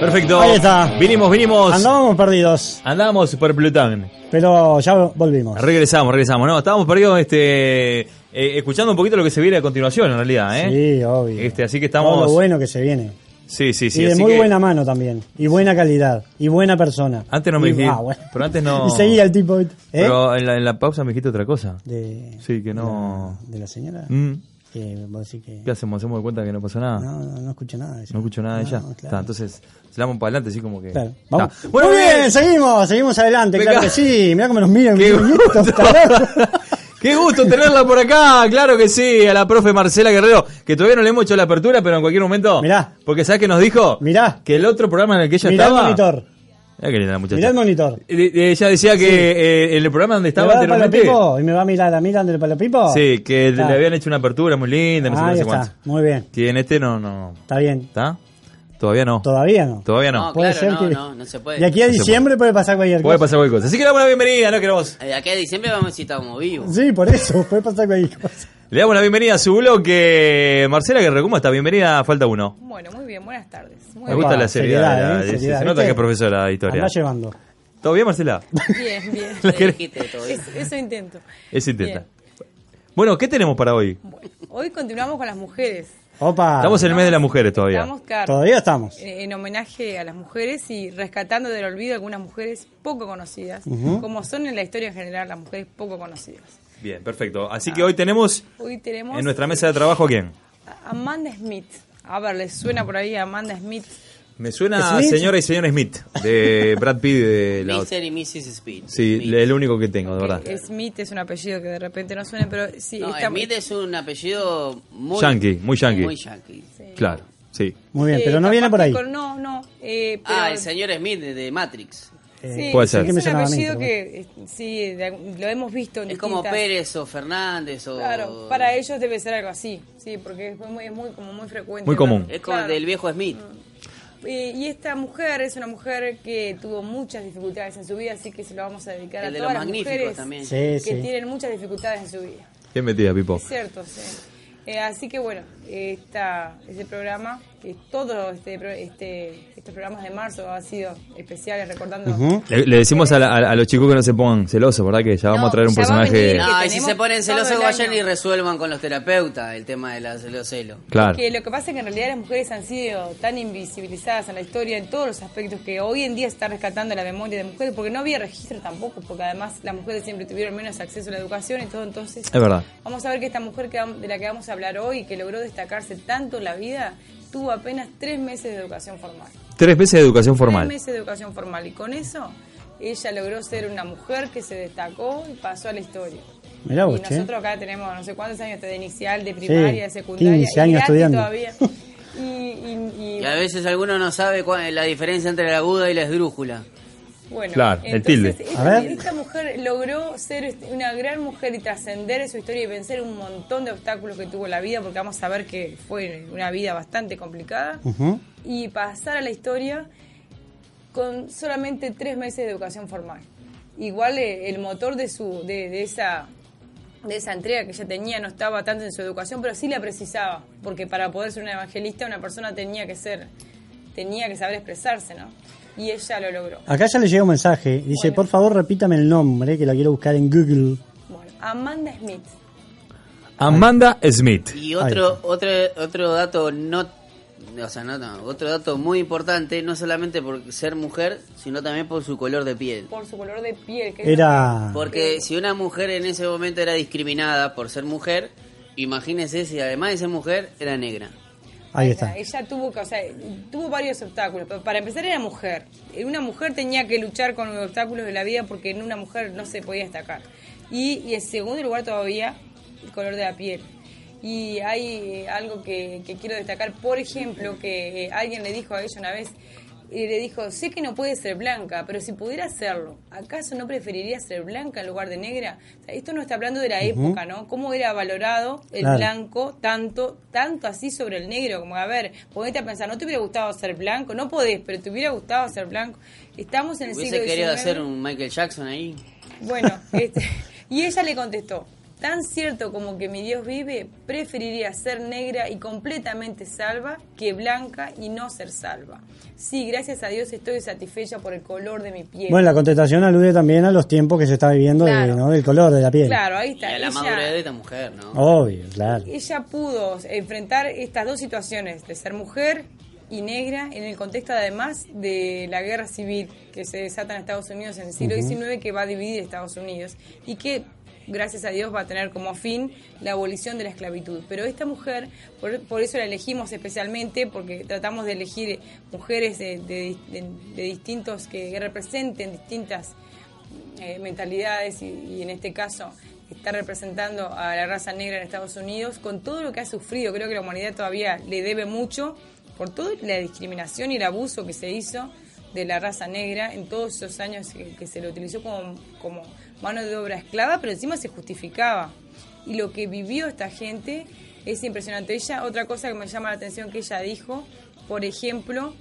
Perfecto. Ahí está. Vinimos, vinimos. Andábamos perdidos, Andábamos por Plutón. pero ya volvimos. Regresamos, regresamos. No, estábamos perdidos este, eh, escuchando un poquito lo que se viene a continuación, en realidad. ¿eh? Sí, obvio. Este, así que Todo estamos. lo bueno que se viene. Sí, sí, sí. y de así muy que- buena mano también. Y buena calidad. Y buena persona. Antes no me Y- dijiste. ah, bueno. Pero antes no. Y seguía el tipo. ¿eh? Pero en la, en la pausa me dijiste otra cosa. De, Sí, que no. de la señora. Mm, Que vos decís que. ¿Qué hacemos? ¿Hacemos de cuenta que no pasó nada? No, No, no, no escucho nada de eso. escucho nada de ella. No, Está, entonces, se la vamos para adelante, así como que. Claro. Vamos. Está. Bueno, Muy bien, seguimos, seguimos adelante, Venga. claro que sí. Mirá cómo nos miran. Qué ¿y gusto. Qué gusto tenerla por acá, claro que sí, a la profe Marcela Guerrero, que todavía no le hemos hecho la apertura, pero en cualquier momento. Mirá. Porque ¿sabes qué nos dijo? Mirá. Que el otro programa en el que ella Mirá el estaba. monitor. Mirá la muchacha. Mirá el monitor. Eh, eh, Ella decía que eh, en el programa donde ¿Me estaba va a dar palo anteriormente. pipo? ¿Y me va a mirar a mirar del palo pipo? Sí, que Está. le habían hecho una apertura muy linda, no sé, qué, no Ahí sé está, muy bien. Y en este no, no. Está bien. ¿Está? Todavía no. Todavía no. Todavía no. No, Puede claro, ser no, que- no, no se puede. De aquí a No diciembre puede pasar cualquier Puede cosa. pasar cualquier cosa. Así que le damos la bienvenida, ¿no? Queremos. De aquí a diciembre vamos a si estamos vivos. Sí, por eso, puede pasar cualquier cosa. Le damos la bienvenida a su bloque. Marcela Guerrero, ¿cómo está? Bienvenida, falta uno. Bueno, muy bien, buenas tardes. Muy Me bien. gusta la seriedad. seriedad, la- ¿eh? se- Seriedad, se nota ¿viste? que es profesora de historia. Anda llevando. ¿Todo bien, Marcela? Bien, bien. La Le querés- dijiste todo bien. Es- eso intento. Eso intenta. Bien. Bueno, ¿qué tenemos para hoy? Bueno, hoy continuamos con las mujeres. Opa. Estamos en el mes de las mujeres todavía. Estamos, claro, Todavía estamos. en homenaje a las mujeres y rescatando del olvido algunas mujeres poco conocidas, como son en la historia en general las mujeres poco conocidas. Bien, perfecto. Así que hoy tenemos Hoy tenemos en nuestra mesa de trabajo a quién? Amanda Smith. A ver, ¿les suena por ahí Amanda Smith? Me suena a ¿Smith? señora y señor Smith, de Brad Pitt de la. Mr. y Mrs. Speed. Sí, Smith. el único que tengo, de verdad. Smith es un apellido que de repente no suena, pero sí. No, está- Smith es un apellido muy... Yankee, muy yankee. Muy yankee. Claro, sí. Muy bien, eh, pero no viene por ahí. con- no, no. eh, pero- Ah, el señor Smith de, de Matrix. Sí, Puede ser. Es Sí que me un mí, apellido que eh, sí, de algún- lo hemos visto en Es como Pérez o Fernández o... Claro, para ellos debe ser algo así, sí, porque es muy, es muy, como muy frecuente. Muy común. Es como Claro. del viejo Smith. Eh, y esta mujer es una mujer que tuvo muchas dificultades en su vida, así que se lo vamos a dedicar El a de todas los las magníficos mujeres también. Sí, que sí. tienen muchas dificultades en su vida. Bien metida, Pipo. Es cierto, sí. Eh, así que bueno, esta, este programa, que todo este, pro- este, estos programas de marzo han sido especiales recordando... Le, le decimos a, la- a- a los chicos que no se pongan celosos, ¿verdad? Que ya vamos No, a traer un personaje. No, que y si se ponen celosos el vayan y resuelvan con los terapeutas el tema de la celocelo. Claro. Que lo que pasa es que en realidad las mujeres han sido tan invisibilizadas en la historia en todos los aspectos que hoy en día se está rescatando la memoria de mujeres porque no había registro tampoco, porque además las mujeres siempre tuvieron menos acceso a la educación y todo, entonces Es verdad. vamos a ver que esta mujer que de la que vamos a hablar hoy, que logró destacarse tanto en la vida, tuvo apenas tres meses de educación formal. Tres veces de educación formal. Tres meses de educación formal y con eso ella logró ser una mujer que se destacó y pasó a la historia. Mirá vos, y che. nosotros acá tenemos no sé cuántos años de inicial, de primaria, de Sí, secundaria, 15 años y estudiando. todavía. Y, y- y- Y a veces alguno no sabe cuál, la diferencia entre la aguda y la esdrújula. Bueno, Claro, el entonces, tilde. Esta, A ver. esta mujer logró ser este, una gran mujer y trascender en su historia y vencer un montón de obstáculos que tuvo en la vida, porque vamos a ver que fue una vida bastante complicada, Ujú. y pasar a la historia con solamente tres meses de educación formal. Igual eh, el motor de su de, de esa de esa entrega que ella tenía no estaba tanto en su educación, pero sí la precisaba, porque para poder ser una evangelista una persona tenía que ser tenía que saber expresarse, ¿no? Y ella lo logró. Acá ya le llega un mensaje. Dice, Bueno. por favor repítame el nombre, que lo quiero buscar en Google. Bueno, Amanda Smith. Amanda Smith. Y otro, otro, otro dato no, o sea, no, no, otro dato muy importante, no solamente por ser mujer, sino también por su color de piel. por su color de piel. Que Era... Porque si una mujer en ese momento era discriminada por ser mujer, imagínese si además de ser mujer era negra. Ahí está. Ella tuvo que, o sea, tuvo varios obstáculos. Pero para empezar era mujer. Una mujer tenía que luchar con los obstáculos de la vida porque en una mujer no se podía destacar. Y, y en segundo lugar todavía el color de la piel. Y hay eh, algo que, que quiero destacar, por ejemplo, que eh, alguien le dijo a ella una vez, y le dijo, sé que no puede ser blanca, pero si pudiera serlo, ¿acaso no preferiría ser blanca en lugar de negra? O sea, esto no está hablando de la época, ¿no? ¿Cómo era valorado el Claro. blanco tanto, tanto así sobre el negro? Como, a ver, ponete a pensar, ¿no te hubiera gustado ser blanco? No podés, pero te hubiera gustado ser blanco. Estamos en el Hubiese siglo querido XIX. hacer un Michael Jackson ahí. Bueno, este, y ella le contestó. Tan cierto como que mi Dios vive, preferiría ser negra y completamente salva que blanca y no ser salva. Sí, gracias a Dios estoy satisfecha por el color de mi piel. Bueno, la contestación alude también a los tiempos que se está viviendo de- Claro. ¿no? del color de la piel. claro, ahí Y está. a la Ella- madurez de esta mujer, ¿no? Obvio, claro. ella pudo enfrentar estas dos situaciones de ser mujer y negra en el contexto además de la guerra civil que se desata en Estados Unidos en el siglo XIX que va a dividir Estados Unidos y que gracias a Dios va a tener como fin la abolición de la esclavitud. Pero esta mujer, por, eso la elegimos especialmente, porque tratamos de elegir mujeres de distintos que representen distintas eh, mentalidades y, y en este caso está representando a la raza negra en Estados Unidos con todo lo que ha sufrido. Creo que la humanidad todavía le debe mucho por toda la discriminación y el abuso que se hizo de la raza negra en todos esos años que, que se le utilizó como, como mano de obra esclava, pero encima se justificaba. Y lo que vivió esta gente es impresionante. Ella, otra cosa que me llama la atención que ella dijo, por ejemplo,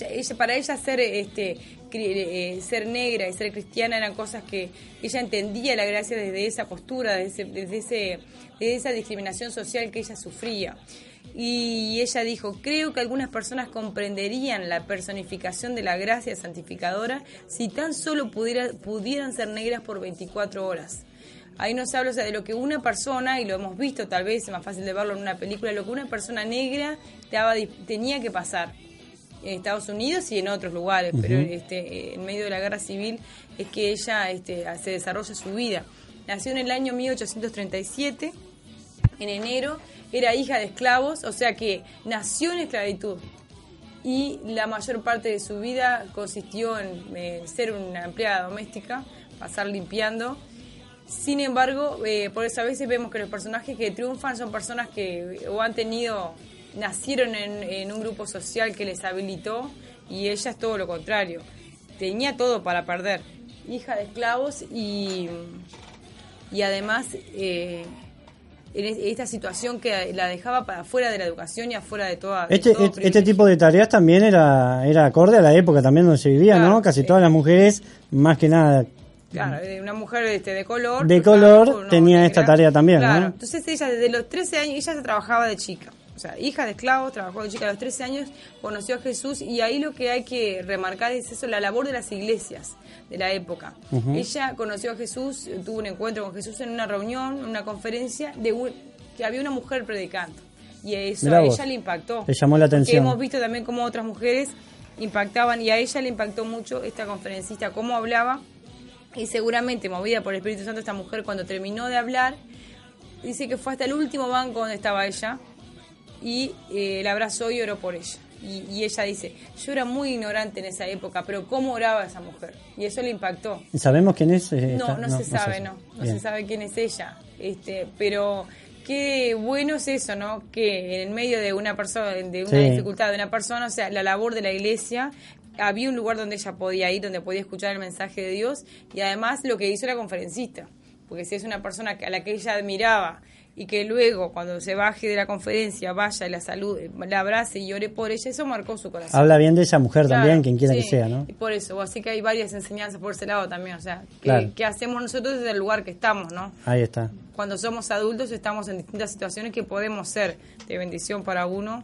ella, para ella ser este eh, ser negra y ser cristiana eran cosas que ella entendía la gracia desde esa postura, desde, ese- desde, ese, desde esa discriminación social que ella sufría. Y ella dijo, creo que algunas personas comprenderían la personificación de la gracia santificadora si tan solo pudiera, pudieran ser negras por 24 horas. Ahí nos habla o sea, de lo que una persona, y lo hemos visto tal vez, es más fácil de verlo en una película, lo que una persona negra tenía que pasar en Estados Unidos y en otros lugares, pero este, en medio de la guerra civil es que ella este, se desarrolla su vida. Nació en el año 1837, en enero, era hija de esclavos, o sea que nació en esclavitud y la mayor parte de su vida consistió en eh, ser una empleada doméstica, pasar limpiando. Sin embargo, eh, por eso a veces vemos que los personajes que triunfan son personas que o han tenido, nacieron en, en un grupo social que les habilitó y ella es todo lo contrario. Tenía todo para perder. Hija de esclavos y, y además eh, en es- esta situación que la dejaba para afuera de la educación y afuera de toda de Este, este, este tipo de tareas también era, era acorde a la época también donde se vivía, Claro, ¿no? Casi todas las mujeres, más que nada, Claro, de una mujer este, de color. De claro, color no, tenía esta tarea también, Claro, ¿no? entonces ella desde los 13 años, ella se trabajaba de chica. O sea, hija de esclavos, trabajó de chica a los 13 años, conoció a Jesús y ahí lo que hay que remarcar es eso, la labor de las iglesias de la época. Ella conoció a Jesús, eh, tuvo un encuentro con Jesús en una reunión, en una conferencia, de un- que había una mujer predicando. Y eso Mirá a vos. ella le impactó. Le llamó la atención. hemos visto también cómo otras mujeres impactaban y a ella le impactó mucho esta conferencista, cómo hablaba y seguramente movida por el Espíritu Santo esta mujer cuando terminó de hablar dice que fue hasta el último banco donde estaba ella y eh, la abrazó y oró por ella y, y ella dice yo era muy ignorante en esa época pero cómo oraba esa mujer y eso le impactó ¿sabemos quién es? eh, no, esta? no, se sabe, no. No Bien. se sabe quién es ella. Este, pero qué bueno es eso, ¿no? Que en el medio de una persona, de una Sí. dificultad de una persona, o sea, la labor de la iglesia, había un lugar donde ella podía ir, donde podía escuchar el mensaje de Dios y además lo que hizo la conferencista. Porque si es una persona a la que ella admiraba y que luego, cuando se baje de la conferencia, vaya y la salude, la abrace y llore por ella, eso marcó su corazón. Habla bien de esa mujer Claro, también, quien quiera sí, que sea, ¿no? y por eso, así que hay varias enseñanzas por ese lado también, o sea, que, Claro. que hacemos nosotros desde el lugar que estamos, ¿no? Ahí está. Cuando somos adultos estamos en distintas situaciones que podemos ser de bendición para uno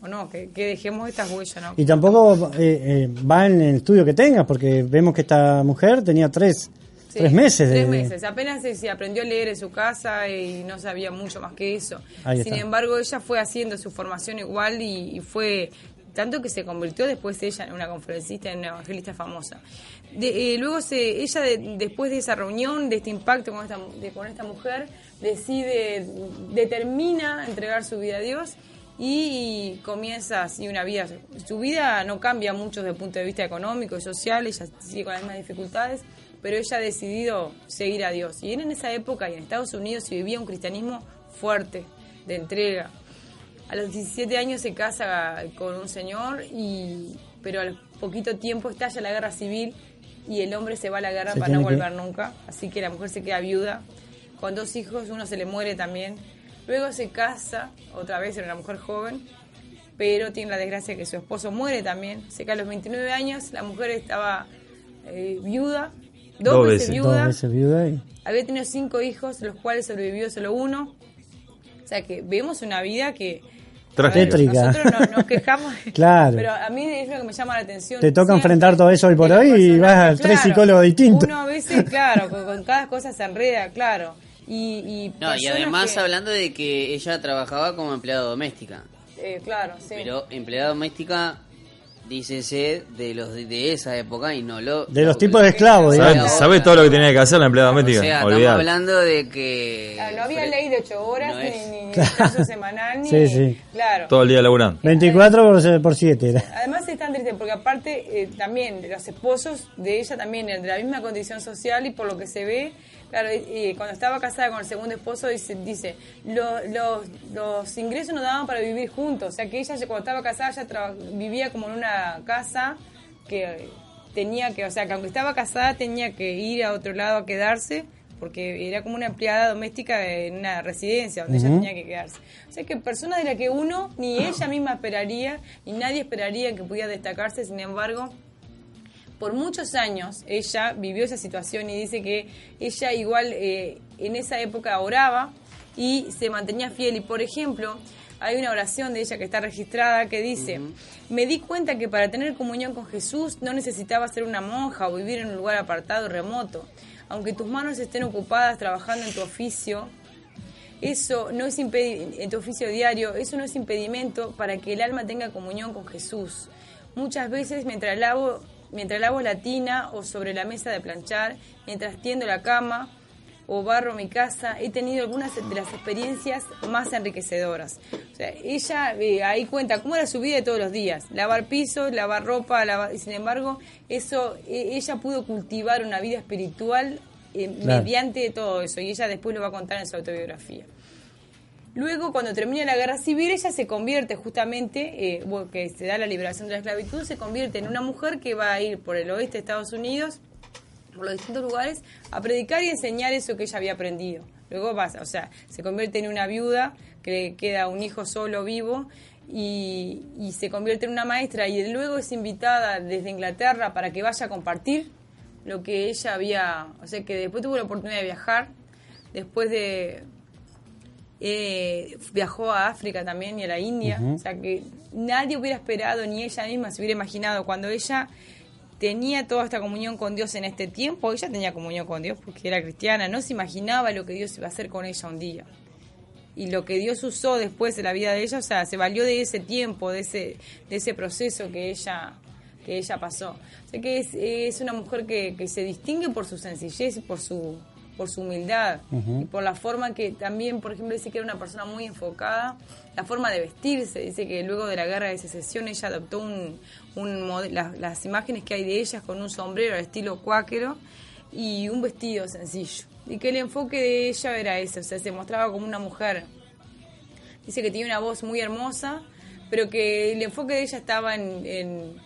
o no, que, que dejemos estas huellas, ¿no? Y tampoco eh, eh, va en el estudio que tengas, porque vemos que esta mujer tenía tres, Sí, tres meses. de- Tres meses. Apenas se, aprendió a leer en su casa y no sabía mucho más que eso. Sin embargo, ella fue haciendo su formación igual y, y fue tanto que se convirtió después ella en una conferencista, en una evangelista famosa. De- eh, luego se, ella de- después de esa reunión, de este impacto con esta, de- con esta mujer, decide, determina entregar su vida a Dios y comienza así una vida. Su vida no cambia mucho desde el punto de vista económico y social, ella sigue con las mismas dificultades, pero ella ha decidido seguir a Dios. Y en esa época y en Estados Unidos se vivía un cristianismo fuerte, de entrega. A los 17 años se casa con un señor, y pero al poquito tiempo estalla la guerra civil y el hombre se va a la guerra Se para no que- volver nunca. Así que la mujer se queda viuda con dos hijos, uno se le muere también. Luego se casa, otra vez era una mujer joven, pero tiene la desgracia que su esposo muere también. Se cae a los 29 años, la mujer estaba eh, viuda dos, Dos veces, veces. viuda, Dos veces viuda y... había tenido cinco hijos, los cuales sobrevivió solo uno. O sea que vemos una vida que... Trágica. Tétrica. Nosotros no- nos quejamos. Claro. Pero a mí es lo que me llama la atención. Te toca enfrentar todo eso hoy por hoy y vas a tres psicólogos distintos. Uno a veces, claro, con, con cada cosa se enreda, claro. Y, y, No, y además que- hablando de que ella trabajaba como empleada doméstica. eh, claro, sí. Pero empleada doméstica, dícese de los de, esa época y no lo... De los lo- tipos de esclavos, ¿Sabes digamos. sabe todo lo que tenía que hacer la empleada doméstica? O sea, estamos Olvidar. hablando de que... Claro, no había ley de ocho horas, no ni, es- ni, ni descanso semanal, ni... Sí, sí. Claro. Todo el día laburando. 24 por- por 7 era. Además es tan triste porque aparte eh, también los esposos de ella también eran de la misma condición social y por lo que se ve, claro, eh, cuando estaba casada con el segundo esposo dice, dice "Lo- los, los ingresos no daban para vivir juntos, o sea que ella cuando estaba casada ya traba- vivía como en una casa que tenía que, o sea que aunque estaba casada tenía que ir a otro lado a quedarse porque era como una empleada doméstica en una residencia donde ella tenía que quedarse. O sea que personas de las que uno, ni ella misma esperaría, ni nadie esperaría que pudiera destacarse, sin embargo, por muchos años ella vivió esa situación y dice que ella igual eh, en esa época oraba y se mantenía fiel. Y por ejemplo, hay una oración de ella que está registrada que dice, me di cuenta que para tener comunión con Jesús no necesitaba ser una monja o vivir en un lugar apartado y remoto. Aunque tus manos estén ocupadas trabajando en tu oficio, eso no es en tu oficio diario, eso no es impedimento para que el alma tenga comunión con Jesús. Muchas veces mientras lavo, mientras lavo la tina o sobre la mesa de planchar, mientras tiendo la cama o barro mi casa, he tenido algunas de las experiencias más enriquecedoras. O sea, ella eh, ahí cuenta cómo era su vida de todos los días, lavar pisos, lavar ropa, lavar- y sin embargo, eso eh, ella pudo cultivar una vida espiritual eh, Claro. mediante todo eso y ella después lo va a contar en su autobiografía. Luego, cuando termina la guerra civil, ella se convierte justamente, eh, que se da la liberación de la esclavitud, se convierte en una mujer que va a ir por el oeste de Estados Unidos, por los distintos lugares, a predicar y enseñar eso que ella había aprendido. Luego pasa, o sea, se convierte en una viuda, que le queda un hijo solo vivo, y, y se convierte en una maestra, y luego es invitada desde Inglaterra para que vaya a compartir lo que ella había, o sea, que después tuvo la oportunidad de viajar, después de, eh, viajó a África también y a la India. O sea que nadie hubiera esperado, ni ella misma se hubiera imaginado, cuando ella tenía toda esta comunión con Dios en este tiempo, ella tenía comunión con Dios porque era cristiana, no se imaginaba lo que Dios iba a hacer con ella un día. Y lo que Dios usó después de la vida de ella, o sea, se valió de ese tiempo, de ese, de ese proceso que ella, que ella pasó. O sea que es, es una mujer que, que se distingue por su sencillez y por su, por su humildad y por la forma que también, por ejemplo, dice que era una persona muy enfocada, la forma de vestirse, dice que luego de la guerra de secesión ella adoptó un, un las, las imágenes que hay de ellas con un sombrero al estilo cuáquero y un vestido sencillo. Y que el enfoque de ella era ese, o sea, se mostraba como una mujer. Dice que tenía una voz muy hermosa, pero que el enfoque de ella estaba en, en,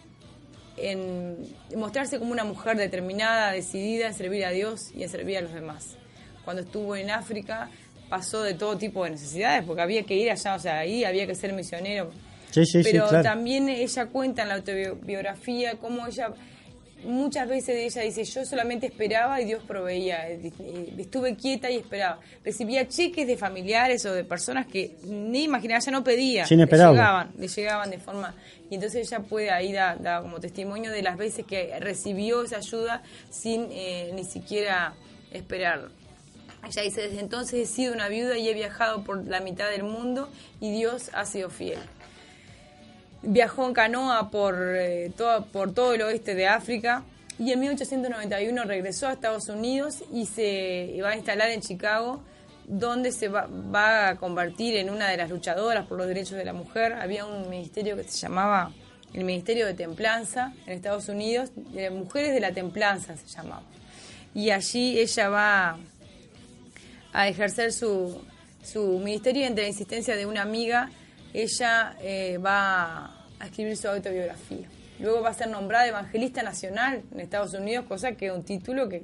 en mostrarse como una mujer determinada, decidida en servir a Dios y en servir a los demás. Cuando estuvo en África pasó de todo tipo de necesidades, porque había que ir allá, o sea, ahí había que ser misionero. Sí, sí, sí, Pero claro. también ella cuenta en la autobiografía cómo ella, muchas veces ella dice, yo solamente esperaba y Dios proveía. Estuve quieta y esperaba. Recibía cheques de familiares o de personas que ni imaginaba, ella no pedía. Sin le llegaban, le llegaban de forma... Y entonces ella puede ahí dar da como testimonio de las veces que recibió esa ayuda sin eh, ni siquiera esperarlo. Ella dice, desde entonces he sido una viuda y he viajado por la mitad del mundo y Dios ha sido fiel. Viajó en canoa por, eh, todo, por todo el oeste de África y en 1891 regresó a Estados Unidos y se va a instalar en Chicago, donde se va, va a convertir en una de las luchadoras por los derechos de la mujer. Había un ministerio que se llamaba el Ministerio de Templanza en Estados Unidos, de Mujeres de la Templanza se llamaba. Y allí ella va a ejercer su, su ministerio entre la insistencia de una amiga, ella eh, va a escribir su autobiografía. Luego va a ser nombrada evangelista nacional en Estados Unidos, cosa que es un título que,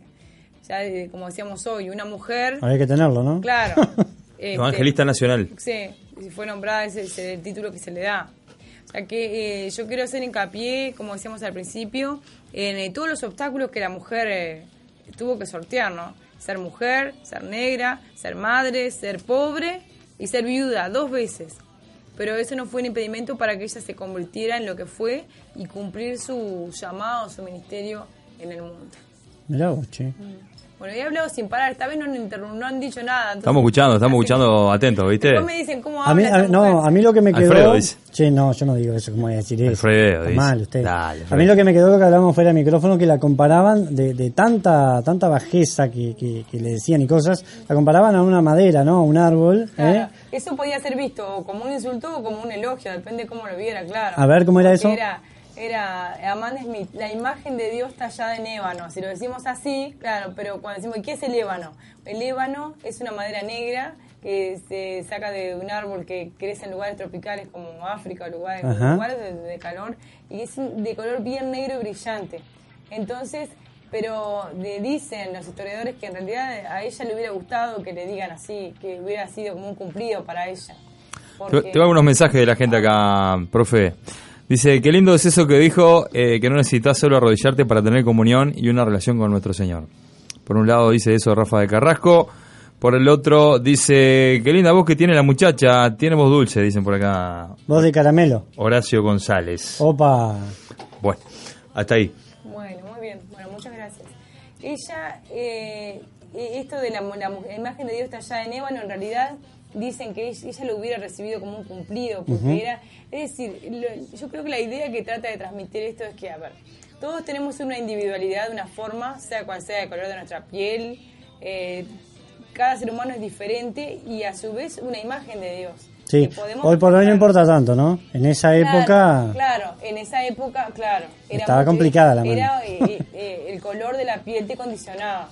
ya eh, como decíamos hoy, una mujer, Había que tenerlo, ¿no? claro. este, Evangelista nacional. Sí, fue nombrada ese es el título que se le da. O sea que eh, yo quiero hacer hincapié, como decíamos al principio, en eh, todos los obstáculos que la mujer eh, tuvo que sortear, ¿no? Ser mujer, ser negra, ser madre, ser pobre y ser viuda dos veces. Pero eso no fue un impedimento para que ella se convirtiera en lo que fue y cumplir su llamado, su ministerio en el mundo. Mirá vos, che. Bueno, he hablado sin parar, esta vez no no han dicho nada. entonces- Estamos escuchando, estamos escuchando atentos, ¿viste? Después me dicen cómo A mí, habla a- esta no, a mí lo que me quedó. Alfredo dice. Che, no, yo no digo eso, ¿cómo voy a decir eso? Alfredo Está dice. mal usted. Dale, a mí lo que me quedó lo que hablábamos fuera de micrófono, que la comparaban de, de tanta tanta bajeza que, que, que le decían y cosas, la comparaban a una madera, ¿no? A un árbol. ¿eh? Claro, Eso podía ser visto o como un insulto o como un elogio, depende de cómo lo viera, claro. A ver, ¿cómo era Porque eso? Era, era Amanda Smith, la imagen de Dios tallada en ébano. Si lo decimos así, claro, pero cuando decimos, ¿qué es el ébano? El ébano es una madera negra que se saca de un árbol que crece en lugares tropicales como África, lugares, Ajá. lugares de, de calor, y es de color bien negro y brillante. Entonces, pero de- dicen los historiadores que en realidad a ella le hubiera gustado que le digan así, que hubiera sido como un cumplido para ella. Te- Porque- Tengo algunos mensajes de la gente acá, profe. Dice, qué lindo es eso que dijo, eh, que no necesitas solo arrodillarte para tener comunión y una relación con nuestro Señor. Por un lado dice eso Rafa de Carrasco, por el otro dice, qué linda voz que tiene la muchacha, tiene voz dulce, dicen por acá Voz de caramelo. Horacio González. Opa. Bueno, hasta ahí. Bueno, muy bien. Bueno, muchas gracias. Ella, eh, eh, esto de la, la mu- la imagen de Dios tallada en ébano, en realidad dicen que ella, lo hubiera recibido como un cumplido, porque era, es decir, lo- yo creo que la idea que trata de transmitir esto es que, a ver, todos tenemos una individualidad, una forma, sea cual sea el color de nuestra piel, eh, cada ser humano es diferente y a su vez una imagen de Dios. Sí, hoy por hoy no importa tanto, ¿no? En esa Claro, época. Claro, en esa época, claro. Estaba muy- complicada la Era eh, eh, el color de la piel te condicionaba.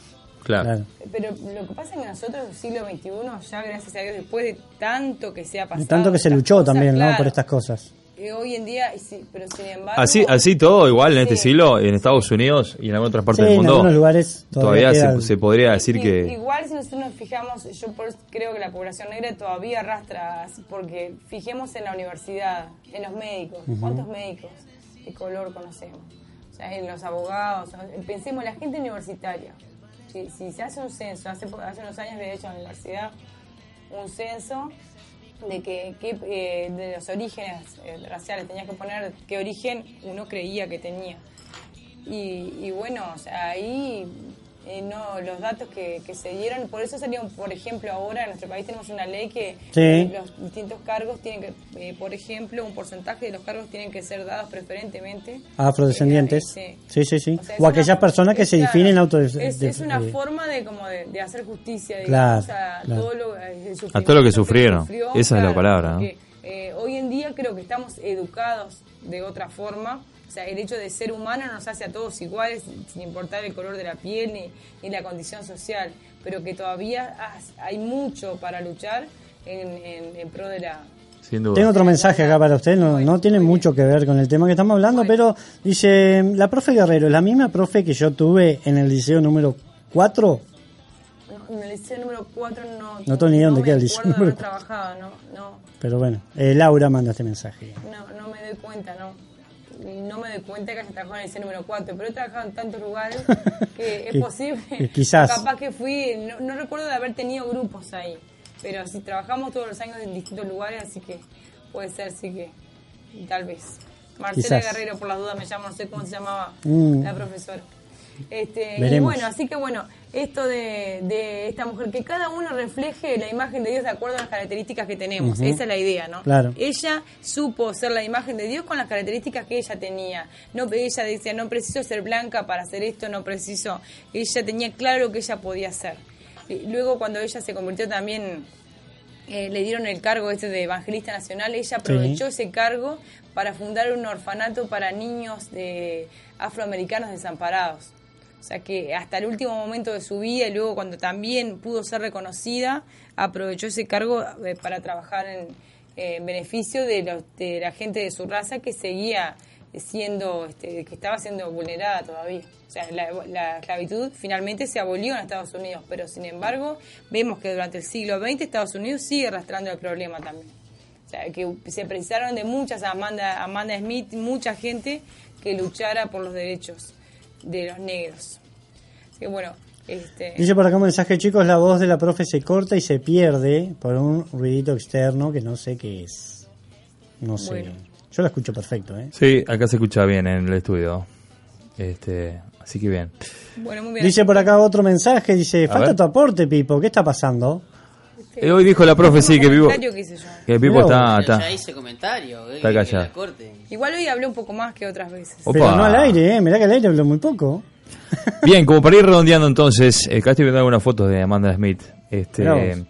Claro. Claro. Pero lo que pasa es que nosotros, el siglo XXI, ya gracias a Dios, después de tanto que se ha pasado. De tanto que se luchó cosas, también, Por estas cosas. hoy en día, y pero sin embargo. Así, así todo, igual en este siglo, en Estados Unidos y en algunas otras partes Sí, del en mundo, algunos lugares todavía se, se podría decir que... Igual si nosotros nos fijamos, yo por creo que la población negra todavía arrastra, porque fijemos en la universidad, en los médicos, ¿cuántos médicos de color conocemos? O sea, en los abogados, pensemos en la gente universitaria. Si, se hace un censo, hace, hace unos años había hecho en la universidad un censo de que, que, eh, de los orígenes eh, raciales, tenías que poner qué origen uno creía que tenía. Y, y bueno, o sea, ahí eh, no los datos que, que se dieron, por eso salieron, por ejemplo, ahora en nuestro país tenemos una ley que Sí. eh, los distintos cargos tienen que, eh, por ejemplo, un porcentaje de los cargos tienen que ser dados preferentemente Afrodescendientes. Eh, Sí, sí, sí. sea, es O aquellas una- personas que es se claro, definen auto. Es, una de- forma de como de, de hacer justicia, Claro, digamos, a, claro. todo lo, eh, el A todo lo que sufrieron. sufrió, Esa es la palabra, ¿no? porque, eh, hoy en día creo que estamos educados de otra forma. O sea, el hecho de ser humano nos hace a todos iguales, sin importar el color de la piel ni, ni la condición social. Pero que todavía has- hay mucho para luchar en, en- en pro de la, Sin duda. Tengo otro mensaje acá para usted, no, no tiene mucho que ver con el tema que estamos hablando, pero dice, la profe Guerrero es la misma profe que yo tuve en el liceo número 4. No, en el liceo número 4 no... No tengo ni idea dónde queda el liceo número haber trabajado, no, no, Pero bueno, eh, Laura manda este mensaje. no, no me doy cuenta, no. No me doy cuenta que haya trabajado en el liceo número 4, pero he trabajado en tantos lugares que es posible. quizás. Capaz que fui, no, no recuerdo de haber tenido grupos ahí, pero sí trabajamos todos los años en distintos lugares, así que puede ser, sí que tal vez. Marcela Quizás. Guerrero, por las dudas me llamo, no sé cómo se llamaba Mm. la profesora. Este, y bueno, así que bueno, esto de, de esta mujer, que cada uno refleje la imagen de Dios de acuerdo a las características que tenemos. Esa es la idea, ¿no? Claro. Ella supo ser la imagen de Dios con las características que ella tenía. No, ella decía, no preciso ser blanca para hacer esto, no preciso. Ella tenía claro lo que ella podía hacer. Y luego cuando ella se convirtió también, eh, le dieron el cargo este de evangelista nacional, ella aprovechó ese cargo para fundar un orfanato para niños de afroamericanos desamparados. O sea que hasta el último momento de su vida y luego cuando también pudo ser reconocida, aprovechó ese cargo eh, para trabajar en, eh, en beneficio de, los- de la gente de su raza que seguía siendo, este, que estaba siendo vulnerada todavía. O sea, la, la esclavitud finalmente se abolió en Estados Unidos, pero sin embargo vemos que durante el siglo XX Estados Unidos sigue arrastrando el problema también. O sea, que se precisaron de muchas, Amanda, Amanda Smith, mucha gente que luchara por los derechos de los negros. Así que bueno, Este, Dice por acá un mensaje, chicos, la voz de la profe se corta y se pierde por un ruidito externo que no sé qué es. No sé. Bueno. Yo la escucho perfecto, ¿eh? Sí, acá se escucha bien en el estudio. Este, así que bien. bueno, muy bien. Dice por acá otro mensaje, dice, falta tu aporte, Pipo, ¿qué está pasando? Eh, hoy dijo la profe, sí, que Pipo, Comentario que hice yo. que Pipo está, está. ya hice comentario. eh, Está que callado. la corte. Igual hoy hablé un poco más que otras veces. Opa. Pero no al aire, ¿eh? Mirá que al aire habló muy poco. Bien, como para ir redondeando entonces, eh, acá estoy viendo algunas fotos de Amanda Smith. Este, Mirá vos. Linda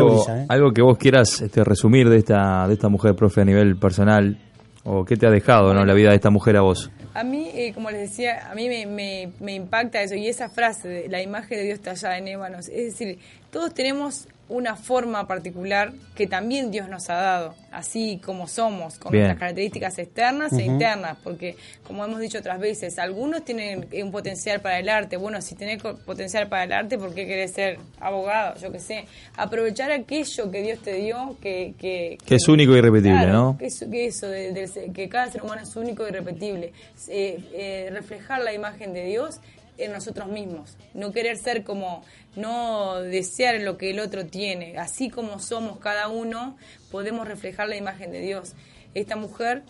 algo, brisa, ¿eh? algo que vos quieras este, resumir de esta, de esta mujer, profe, a nivel personal, o qué te ha dejado ¿no? la vida de esta mujer a vos. A mí, eh, como les decía, a mí me, me- me impacta eso y esa frase de la imagen de Dios tallada en ébanos. Es decir, todos tenemos una forma particular que también Dios nos ha dado, así como somos, con Bien. nuestras características externas e internas, porque como hemos dicho otras veces, algunos tienen un potencial para el arte. Bueno, si tenés potencial para el arte, ¿por qué querés ser abogado? Yo qué sé. Aprovechar aquello que Dios te dio, que... Que, Que es único e irrepetible, Claro, ¿no? que eso, que, eso de- del ser- que cada ser humano es único y irrepetible. Eh, eh, reflejar la imagen de Dios en nosotros mismos. No querer ser como, no desear lo que el otro tiene. Así como somos cada uno, podemos reflejar la imagen de Dios. Esta mujer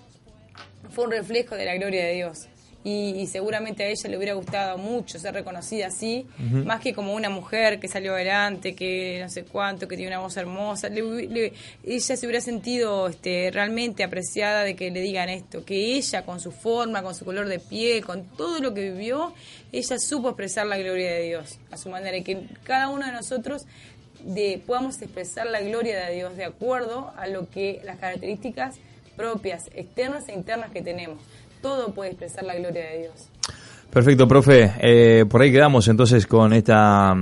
fue un reflejo de la gloria de Dios. Y, y seguramente a ella le hubiera gustado mucho ser reconocida así, más que como una mujer que salió adelante, que no sé cuánto, que tiene una voz hermosa. Le ella se hubiera sentido este, realmente apreciada de que le digan esto, que ella con su forma, con su color de piel, con todo lo que vivió, ella supo expresar la gloria de Dios a su manera y que cada uno de nosotros de, podamos expresar la gloria de Dios de acuerdo a lo que las características propias, externas e internas que tenemos. Todo puede expresar la gloria de Dios. Perfecto, profe. Eh, por ahí quedamos entonces con esta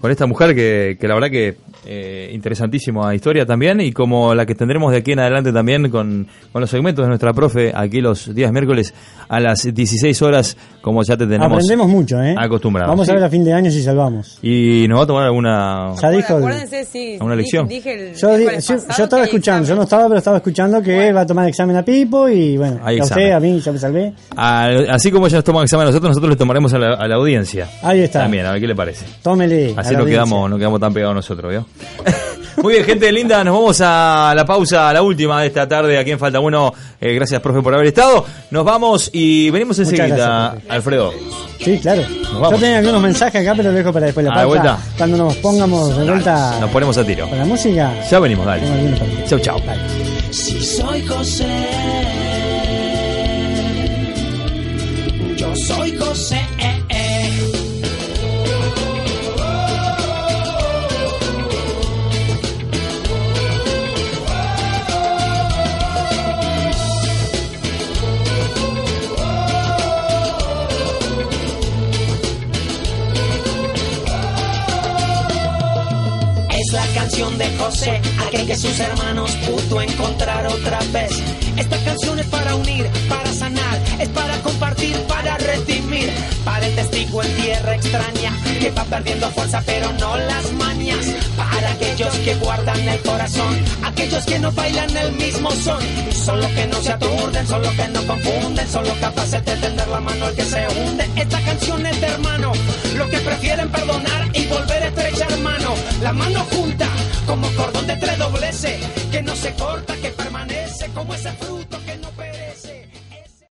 con esta mujer que, que la verdad que eh, interesantísima historia también y como la que tendremos de aquí en adelante también con, con los segmentos de nuestra profe aquí los días miércoles a las 16 horas como ya te tenemos Aprendemos mucho, ¿eh? acostumbrados. Vamos a ver a fin de año si salvamos. Y nos va a tomar alguna... Ya dijo acuérdense, sí, ¿Una lección? Dije el Yo, di- miércoles sí, pasado yo estaba que escuchando, yo no estaba, pero estaba escuchando que va a tomar examen a Pipo y bueno, Hay a usted, examen. a mí, ya me salvé. Al- así como ella nos toma examen a nosotros, nosotros le tomaremos a la, a la audiencia. Ahí está. También, a ver qué le parece. Tómele. a Así la no audiencia. quedamos, no quedamos tan pegados nosotros, ¿vio? Muy bien, gente linda, nos vamos a la pausa, a la última de esta tarde, aquí en Falta Uno. Eh, gracias, profe, por haber estado. Nos vamos y venimos enseguida, gracias. Alfredo. Sí, claro. Yo tenía algunos mensajes acá, pero lo dejo para después de la Ah, de pausa. vuelta. Cuando nos pongamos de vuelta Nos ponemos a tiro. con la música. Ya venimos, dale. Chau, chau. Dale. Si soy José, de José, aquel que sus hermanos pudo encontrar otra vez. Esta canción es para unir, para sanar, es para compartir, para redimir, para el testigo en tierra extraña que va perdiendo fuerza pero no las mañas. Para aquellos que guardan el corazón, aquellos que no bailan el mismo son, son los que no se aturden, son los que no confunden, son los capaces de tender la mano al que se hunde. Esta canción es de hermano, los que prefieren perdonar hermano, la mano junta, como cordón de tres dobleces, que no se corta, que permanece como ese fruto.